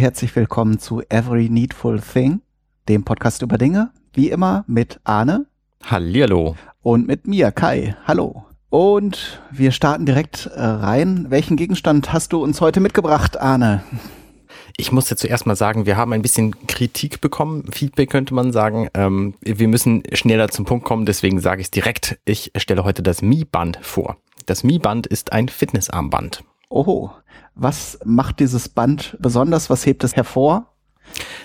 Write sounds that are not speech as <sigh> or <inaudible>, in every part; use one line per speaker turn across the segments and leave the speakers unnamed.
herzlich willkommen zu Every Needful Thing, dem Podcast über Dinge, wie immer mit Arne.
Hallihallo.
Und mit mir, Kai. Hallo. Und wir starten direkt äh, rein. Welchen Gegenstand hast du uns heute mitgebracht, Arne?
Ich muss ja zuerst mal sagen, wir haben ein bisschen Kritik bekommen, Feedback könnte man sagen. Ähm, wir müssen schneller zum Punkt kommen, deswegen sage ich es direkt. Ich stelle heute das Mi-Band vor. Das Mi-Band ist ein Fitnessarmband.
Oho, was macht dieses Band besonders? Was hebt es hervor?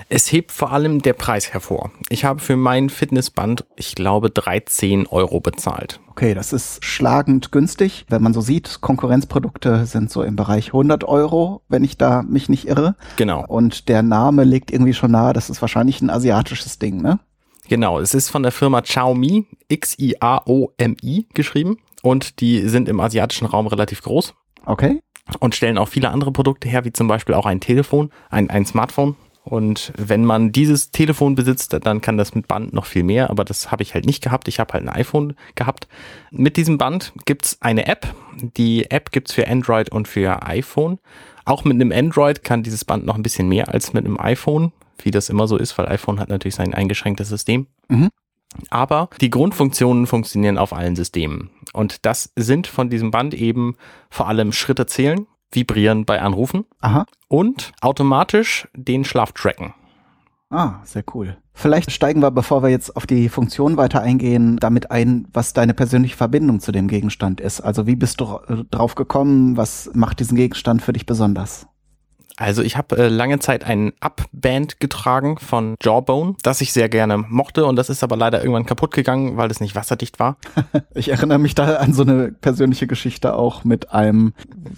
Es hebt vor allem der Preis hervor. Ich habe für mein Fitnessband, ich glaube, 13 Euro bezahlt.
Okay, das ist schlagend günstig. Wenn man so sieht, Konkurrenzprodukte sind so im Bereich 100 Euro, wenn ich da mich nicht irre.
Genau.
Und der Name legt irgendwie schon nahe, das ist wahrscheinlich ein asiatisches Ding, ne?
Genau, es ist von der Firma Xiaomi, X-I-A-O-M-I geschrieben. Und die sind im asiatischen Raum relativ groß.
Okay.
Und stellen auch viele andere Produkte her, wie zum Beispiel auch ein Telefon, ein, ein Smartphone, und wenn man dieses Telefon besitzt, dann kann das mit Band noch viel mehr, aber das habe ich halt nicht gehabt. Ich habe halt ein iPhone gehabt. Mit diesem Band gibt's eine App. Die App gibt's für Android und für iPhone. Auch mit einem Android kann dieses Band noch ein bisschen mehr als mit einem iPhone, wie das immer so ist, weil iPhone hat natürlich sein eingeschränktes System. Mhm. Aber die Grundfunktionen funktionieren auf allen Systemen. Und das sind von diesem Band eben vor allem Schritte zählen, Vibrieren bei Anrufen.
Aha.
Und automatisch den Schlaf tracken.
Ah, sehr cool. Vielleicht steigen wir, bevor wir jetzt auf die Funktion weiter eingehen, damit ein, was deine persönliche Verbindung zu dem Gegenstand ist. Also wie bist du drauf gekommen? Was macht diesen Gegenstand für dich besonders?
Also ich habe äh, lange Zeit ein Up-Band getragen von Jawbone, das ich sehr gerne mochte und das ist aber leider irgendwann kaputt gegangen, weil es nicht wasserdicht war. <laughs>
ich erinnere mich da an so eine persönliche Geschichte auch mit einem,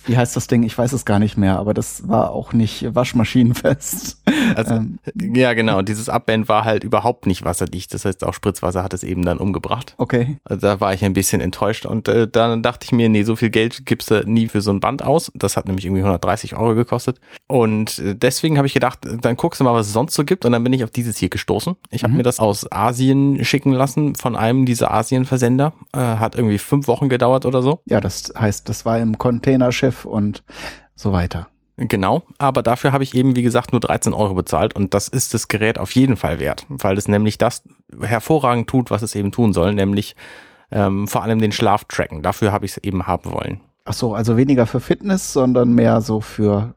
wie heißt das Ding? Ich weiß es gar nicht mehr, aber das war auch nicht waschmaschinenfest.
Also ähm, ja genau, dieses Up-Band war halt überhaupt nicht wasserdicht, das heißt auch Spritzwasser hat es eben dann umgebracht.
Okay.
Also da war ich ein bisschen enttäuscht und äh, dann dachte ich mir, nee, so viel Geld gibst du nie für so ein Band aus. Das hat nämlich irgendwie 130 Euro gekostet. Und äh, deswegen habe ich gedacht, dann guckst du mal, was es sonst so gibt. Und dann bin ich auf dieses hier gestoßen. Ich habe mhm. mir das aus Asien schicken lassen von einem dieser Asien-Versender. Äh, hat irgendwie fünf Wochen gedauert oder so.
Ja, das heißt, das war im Containerschiff und so weiter.
Genau, aber dafür habe ich eben, wie gesagt, nur 13 Euro bezahlt und das ist das Gerät auf jeden Fall wert, weil es nämlich das hervorragend tut, was es eben tun soll, nämlich ähm, vor allem den Schlaf tracken. Dafür habe ich es eben haben wollen.
Ach so, also weniger für Fitness, sondern mehr so für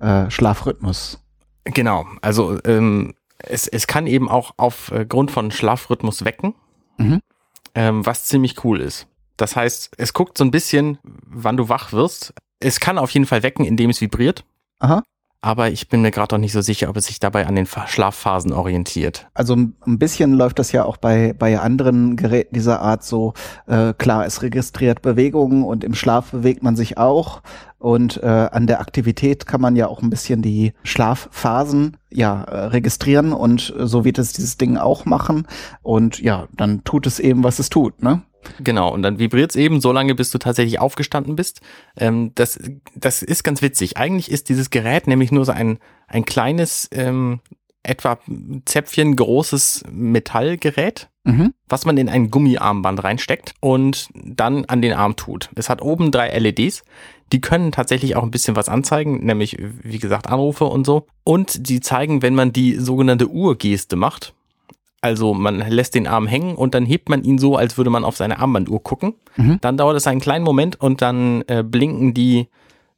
äh, Schlafrhythmus.
Genau, also ähm, es, es kann eben auch aufgrund von Schlafrhythmus wecken, mhm. ähm, was ziemlich cool ist. Das heißt, es guckt so ein bisschen, wann du wach wirst. Es kann auf jeden Fall wecken, indem es vibriert.
Aha
aber ich bin mir gerade noch nicht so sicher, ob es sich dabei an den Schlafphasen orientiert.
Also ein bisschen läuft das ja auch bei, bei anderen Geräten dieser Art so. Äh, klar, es registriert Bewegungen und im Schlaf bewegt man sich auch. Und äh, an der Aktivität kann man ja auch ein bisschen die Schlafphasen ja äh, registrieren und so wird es dieses Ding auch machen. Und ja, dann tut es eben, was es tut, ne?
Genau, und dann vibriert es eben so lange, bis du tatsächlich aufgestanden bist. Ähm, das, das ist ganz witzig. Eigentlich ist dieses Gerät nämlich nur so ein, ein kleines, ähm, etwa Zäpfchen großes Metallgerät, mhm. was man in ein Gummiarmband reinsteckt und dann an den Arm tut. Es hat oben drei LEDs, die können tatsächlich auch ein bisschen was anzeigen, nämlich wie gesagt Anrufe und so. Und die zeigen, wenn man die sogenannte Uhrgeste macht, also man lässt den Arm hängen und dann hebt man ihn so, als würde man auf seine Armbanduhr gucken. Mhm. Dann dauert es einen kleinen Moment und dann äh, blinken die,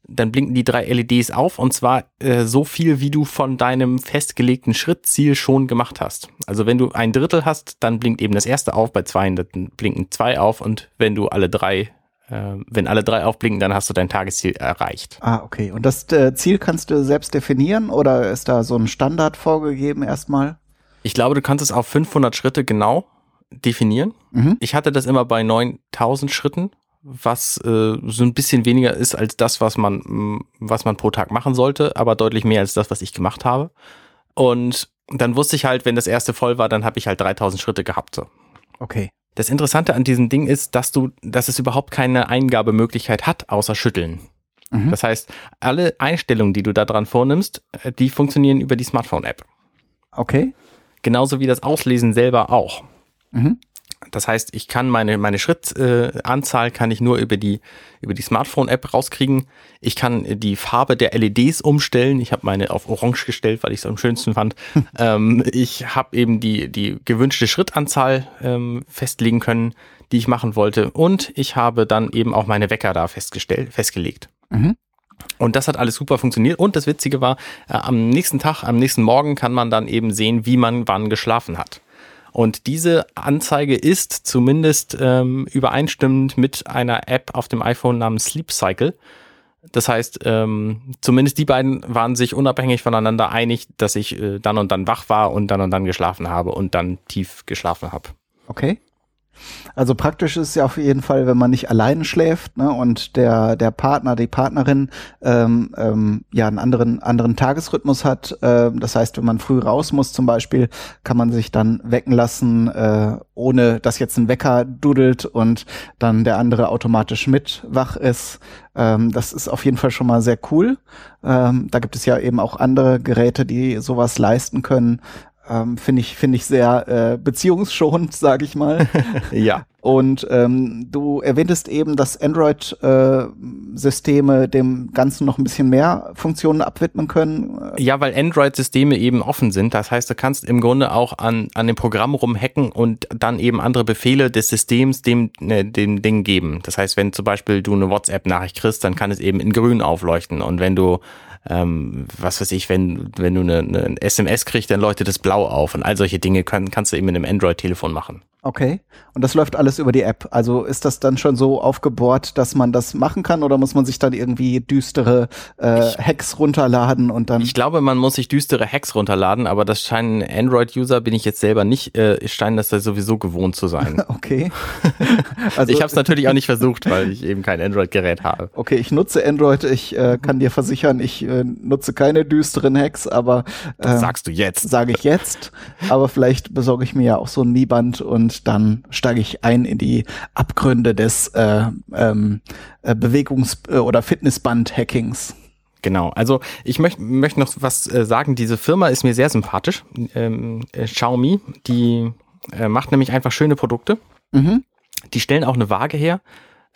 dann blinken die drei LEDs auf und zwar äh, so viel, wie du von deinem festgelegten Schrittziel schon gemacht hast. Also wenn du ein Drittel hast, dann blinkt eben das erste auf, bei zwei dann blinken zwei auf und wenn du alle drei äh, wenn alle drei aufblinken, dann hast du dein Tagesziel erreicht.
Ah, okay. Und das äh, Ziel kannst du selbst definieren oder ist da so ein Standard vorgegeben erstmal?
Ich glaube, du kannst es auf 500 Schritte genau definieren. Mhm. Ich hatte das immer bei 9000 Schritten, was äh, so ein bisschen weniger ist als das, was man, was man pro Tag machen sollte, aber deutlich mehr als das, was ich gemacht habe. Und dann wusste ich halt, wenn das erste voll war, dann habe ich halt 3000 Schritte gehabt. So.
Okay.
Das Interessante an diesem Ding ist, dass du, dass es überhaupt keine Eingabemöglichkeit hat, außer schütteln. Mhm. Das heißt, alle Einstellungen, die du da dran vornimmst, äh, die funktionieren über die Smartphone-App.
Okay.
Genauso wie das Auslesen selber auch. Mhm. Das heißt, ich kann meine, meine Schrittanzahl äh, kann ich nur über die, über die Smartphone-App rauskriegen. Ich kann die Farbe der LEDs umstellen. Ich habe meine auf Orange gestellt, weil ich es am schönsten fand. <laughs> ähm, ich habe eben die, die gewünschte Schrittanzahl ähm, festlegen können, die ich machen wollte. Und ich habe dann eben auch meine Wecker da festgestellt, festgelegt. Mhm. Und das hat alles super funktioniert. Und das Witzige war, äh, am nächsten Tag, am nächsten Morgen kann man dann eben sehen, wie man wann geschlafen hat. Und diese Anzeige ist zumindest ähm, übereinstimmend mit einer App auf dem iPhone namens Sleep Cycle. Das heißt, ähm, zumindest die beiden waren sich unabhängig voneinander einig, dass ich äh, dann und dann wach war und dann und dann geschlafen habe und dann tief geschlafen habe.
Okay. Also praktisch ist ja auf jeden Fall, wenn man nicht alleine schläft ne, und der der Partner, die Partnerin ähm, ähm, ja einen anderen anderen Tagesrhythmus hat. Äh, das heißt, wenn man früh raus muss zum Beispiel, kann man sich dann wecken lassen, äh, ohne dass jetzt ein Wecker dudelt und dann der andere automatisch mit wach ist. Ähm, das ist auf jeden Fall schon mal sehr cool. Ähm, da gibt es ja eben auch andere Geräte, die sowas leisten können. Ähm, Finde ich, finde ich sehr äh, beziehungsschonend, sage ich mal. <laughs>
ja.
Und ähm, du erwähntest eben, dass Android-Systeme äh, dem Ganzen noch ein bisschen mehr Funktionen abwidmen können.
Ja, weil Android-Systeme eben offen sind. Das heißt, du kannst im Grunde auch an, an dem Programm rumhacken und dann eben andere Befehle des Systems dem, ne, dem Ding geben. Das heißt, wenn zum Beispiel du eine WhatsApp-Nachricht kriegst, dann kann es eben in grün aufleuchten. Und wenn du ähm, was weiß ich, wenn, wenn du eine, eine SMS kriegst, dann leuchtet es blau auf und all solche Dinge können, kannst du eben mit einem Android-Telefon machen.
Okay. Und das läuft alles über die App. Also ist das dann schon so aufgebohrt, dass man das machen kann oder muss man sich dann irgendwie düstere äh, ich, Hacks runterladen und dann.
Ich glaube, man muss sich düstere Hacks runterladen, aber das scheinen Android-User, bin ich jetzt selber nicht, äh, scheinen das da sowieso gewohnt zu sein. <laughs>
okay. <laughs>
also ich habe es natürlich auch nicht versucht, weil ich eben kein Android-Gerät habe.
Okay, ich nutze Android. Ich äh, kann dir versichern, ich äh, nutze keine düsteren Hacks, aber
äh, das sagst du jetzt.
Sage ich jetzt. aber vielleicht besorge ich mir ja auch so ein Mi-Band und dann steige ich ein in die Abgründe des äh, ähm, äh, Bewegungs- äh, oder Fitnessband-Hackings.
Genau, also ich möchte möcht noch was äh, sagen. Diese Firma ist mir sehr sympathisch. Ähm, äh, Xiaomi, die äh, macht nämlich einfach schöne Produkte. Mhm. Die stellen auch eine Waage her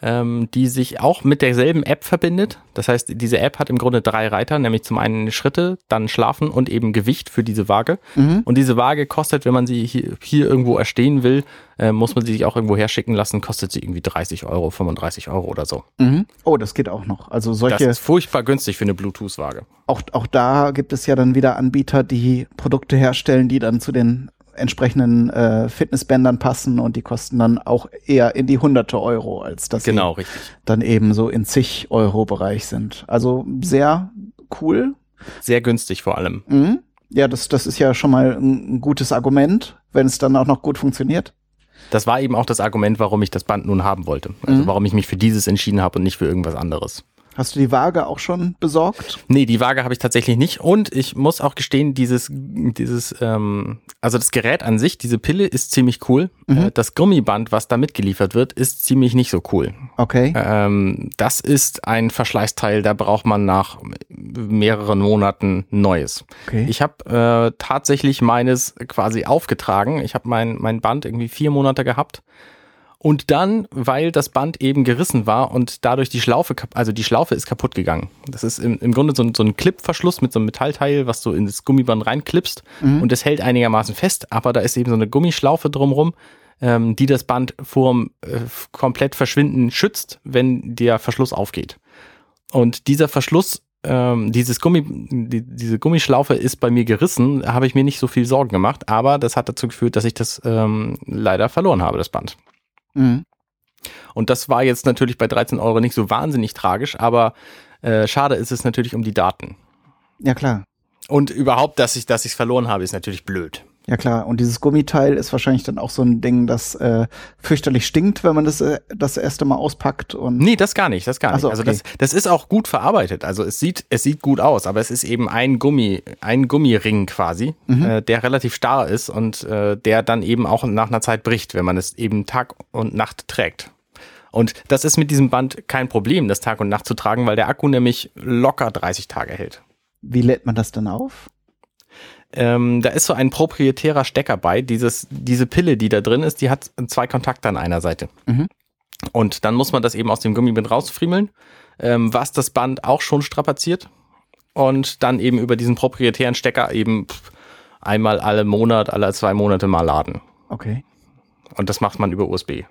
ähm, die sich auch mit derselben App verbindet. Das heißt, diese App hat im Grunde drei Reiter, nämlich zum einen Schritte, dann Schlafen und eben Gewicht für diese Waage. Mhm. Und diese Waage kostet, wenn man sie hier, hier irgendwo erstehen will, äh, muss man sie sich auch irgendwo herschicken lassen, kostet sie irgendwie 30 Euro, 35 Euro oder so.
Mhm. Oh, das geht auch noch. Also solche. Das
ist furchtbar günstig für eine Bluetooth-Waage.
Auch, auch da gibt es ja dann wieder Anbieter, die Produkte herstellen, die dann zu den entsprechenden äh, Fitnessbändern passen und die kosten dann auch eher in die hunderte Euro, als dass
genau,
sie
richtig.
dann eben so in zig Euro Bereich sind. Also sehr cool.
Sehr günstig vor allem.
Mhm. Ja, das, das ist ja schon mal ein, ein gutes Argument, wenn es dann auch noch gut funktioniert.
Das war eben auch das Argument, warum ich das Band nun haben wollte. Also mhm. warum ich mich für dieses entschieden habe und nicht für irgendwas anderes.
Hast du die Waage auch schon besorgt?
Nee, die Waage habe ich tatsächlich nicht. Und ich muss auch gestehen, dieses, dieses, ähm, also das Gerät an sich, diese Pille ist ziemlich cool. Mhm. Äh, das Gummiband, was da mitgeliefert wird, ist ziemlich nicht so cool.
Okay.
Ähm, das ist ein Verschleißteil, da braucht man nach mehreren Monaten Neues. Okay. Ich habe äh, tatsächlich meines quasi aufgetragen. Ich habe mein, mein Band irgendwie vier Monate gehabt und dann, weil das Band eben gerissen war und dadurch die Schlaufe, also die Schlaufe ist kaputt gegangen. Das ist im, im Grunde so ein, so ein Clipverschluss mit so einem Metallteil, was du in das Gummiband reinklippst mhm. und das hält einigermaßen fest, aber da ist eben so eine Gummischlaufe drumrum, ähm, die das Band vorm äh, komplett verschwinden schützt, wenn der Verschluss aufgeht. Und dieser Verschluss ähm, dieses Gummi, die, diese Gummischlaufe ist bei mir gerissen, habe ich mir nicht so viel Sorgen gemacht, aber das hat dazu geführt, dass ich das ähm, leider verloren habe, das Band. Mhm. Und das war jetzt natürlich bei 13 Euro nicht so wahnsinnig tragisch, aber äh, schade ist es natürlich um die Daten.
Ja, klar.
Und überhaupt, dass ich ich verloren habe, ist natürlich blöd.
Ja klar, und dieses Gummiteil ist wahrscheinlich dann auch so ein Ding, das äh, fürchterlich stinkt, wenn man das äh, das erste Mal auspackt und
Nee, das gar nicht, das gar nicht. So, also okay. Also das das ist auch gut verarbeitet. Also es sieht es sieht gut aus, aber es ist eben ein Gummi, ein Gummiring quasi, mhm. äh, der relativ starr ist und äh, der dann eben auch nach einer Zeit bricht, wenn man es eben Tag und Nacht trägt. Und das ist mit diesem Band kein Problem, das Tag und Nacht zu tragen, weil der Akku nämlich locker 30 Tage hält.
Wie lädt man das dann auf?
Ähm, da ist so ein proprietärer Stecker bei. Dieses, diese Pille, die da drin ist, die hat zwei Kontakte an einer Seite. Mhm. Und dann muss man das eben aus dem Gummiband rausfriemeln, ähm, was das Band auch schon strapaziert. Und dann eben über diesen proprietären Stecker eben einmal alle Monat, alle zwei Monate mal laden.
Okay.
Und das macht man über USB.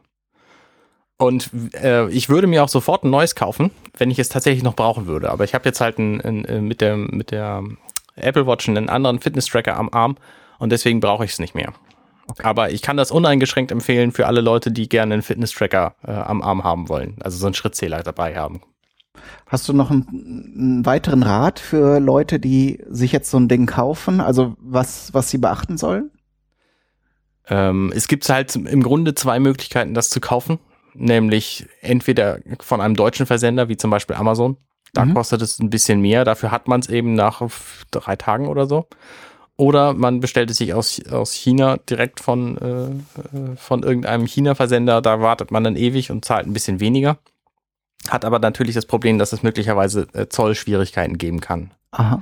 Und äh, ich würde mir auch sofort ein neues kaufen, wenn ich es tatsächlich noch brauchen würde. Aber ich habe jetzt halt ein, ein, ein, mit, der, mit der Apple Watch einen anderen Fitness-Tracker am Arm und deswegen brauche ich es nicht mehr. Okay. Aber ich kann das uneingeschränkt empfehlen für alle Leute, die gerne einen Fitness-Tracker äh, am Arm haben wollen. Also so einen Schrittzähler dabei haben.
Hast du noch einen, einen, weiteren Rat für Leute, die sich jetzt so ein Ding kaufen? Also was, was sie beachten sollen?
Ähm, es gibt halt im Grunde zwei Möglichkeiten, das zu kaufen. Nämlich entweder von einem deutschen Versender, wie zum Beispiel Amazon. Da mhm. kostet es ein bisschen mehr. Dafür hat man es eben nach drei Tagen oder so. Oder man bestellt es sich aus, aus China direkt von, äh, äh, von irgendeinem China-Versender. Da wartet man dann ewig und zahlt ein bisschen weniger. Hat aber natürlich das Problem, dass es möglicherweise äh, Zollschwierigkeiten geben kann.
Aha.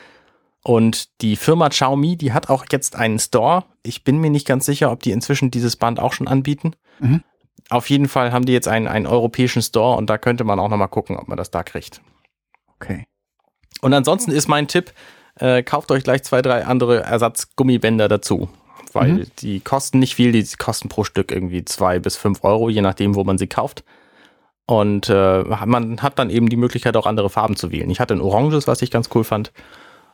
Und die Firma Xiaomi, die hat auch jetzt einen Store. Ich bin mir nicht ganz sicher, ob die inzwischen dieses Band auch schon anbieten. Mhm. Auf jeden Fall haben die jetzt einen, einen europäischen Store und da könnte man auch nochmal gucken, ob man das da kriegt.
Okay.
Und ansonsten ist mein Tipp, äh, kauft euch gleich zwei, drei andere Ersatzgummibänder dazu. Weil mhm. die kosten nicht viel, die kosten pro Stück irgendwie zwei bis fünf Euro, je nachdem, wo man sie kauft. Und äh, man hat dann eben die Möglichkeit, auch andere Farben zu wählen. Ich hatte ein oranges, was ich ganz cool fand.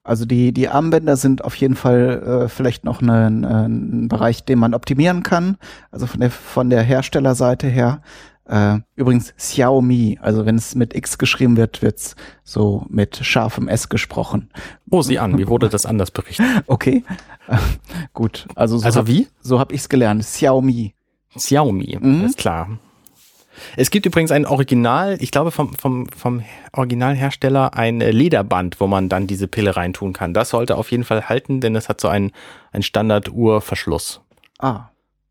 Also die, die Armbänder sind auf jeden Fall äh, vielleicht noch ein, ein Bereich, den man optimieren kann. Also von der, von der Herstellerseite her. Äh, übrigens Xiaomi, also wenn es mit X geschrieben wird, wird's so mit scharfem S gesprochen.
Oh, sieh an, wie wurde das anders berichtet? <laughs>
Okay, äh, <laughs> gut. Also, so
also wie?
so habe ich es gelernt. Xiaomi.
Xiaomi, mhm. ist klar. Es gibt übrigens ein Original, ich glaube vom, vom, vom Originalhersteller, ein Lederband, wo man dann diese Pille reintun kann. Das sollte auf jeden Fall halten, denn es hat so einen, einen Standard-Uhrverschluss.
Ah,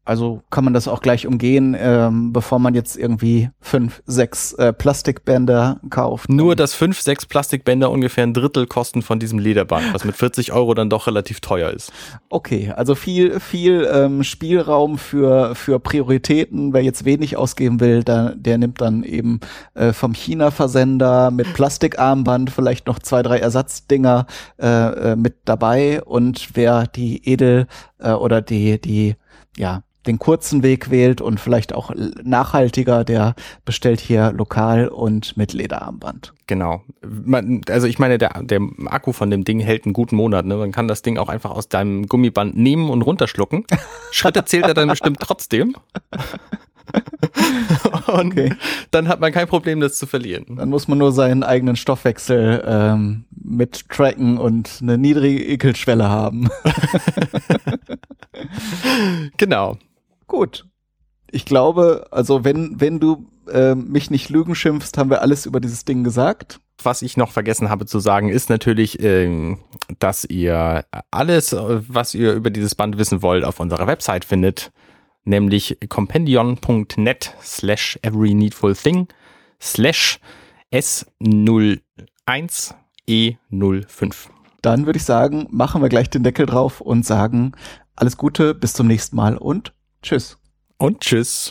also kann man das auch gleich umgehen, ähm, bevor man jetzt irgendwie fünf, sechs äh, Plastikbänder kauft.
Nur, dass fünf, sechs Plastikbänder ungefähr ein Drittel kosten von diesem Lederband, was mit 40 Euro dann doch relativ teuer ist.
Okay, also viel, viel ähm, Spielraum für, für Prioritäten. Wer jetzt wenig ausgeben will, der, der nimmt dann eben äh, vom China-Versender mit Plastikarmband vielleicht noch zwei, drei Ersatzdinger äh, äh, mit dabei. Und wer die Edel äh, oder die, die ja, den kurzen Weg wählt und vielleicht auch nachhaltiger, der bestellt hier lokal und mit Lederarmband.
Genau. Man, also ich meine, der, der Akku von dem Ding hält einen guten Monat. Ne? Man kann das Ding auch einfach aus deinem Gummiband nehmen und runterschlucken. <laughs> Schritte zählt er dann bestimmt trotzdem. <laughs> und okay. dann hat man kein Problem, das zu verlieren.
Dann muss man nur seinen eigenen Stoffwechsel ähm, mit tracken und eine niedrige Ekelschwelle haben. <laughs>
genau.
Gut. Ich glaube, also wenn, wenn du äh, mich nicht Lügen schimpfst, haben wir alles über dieses Ding gesagt.
Was ich noch vergessen habe zu sagen, ist natürlich, äh, dass ihr alles, was ihr über dieses Band wissen wollt, auf unserer Website findet, nämlich compendion.net slash every needful thing slash S01E05.
Dann würde ich sagen, machen wir gleich den Deckel drauf und sagen alles Gute, bis zum nächsten Mal und Tschüss.
Und tschüss.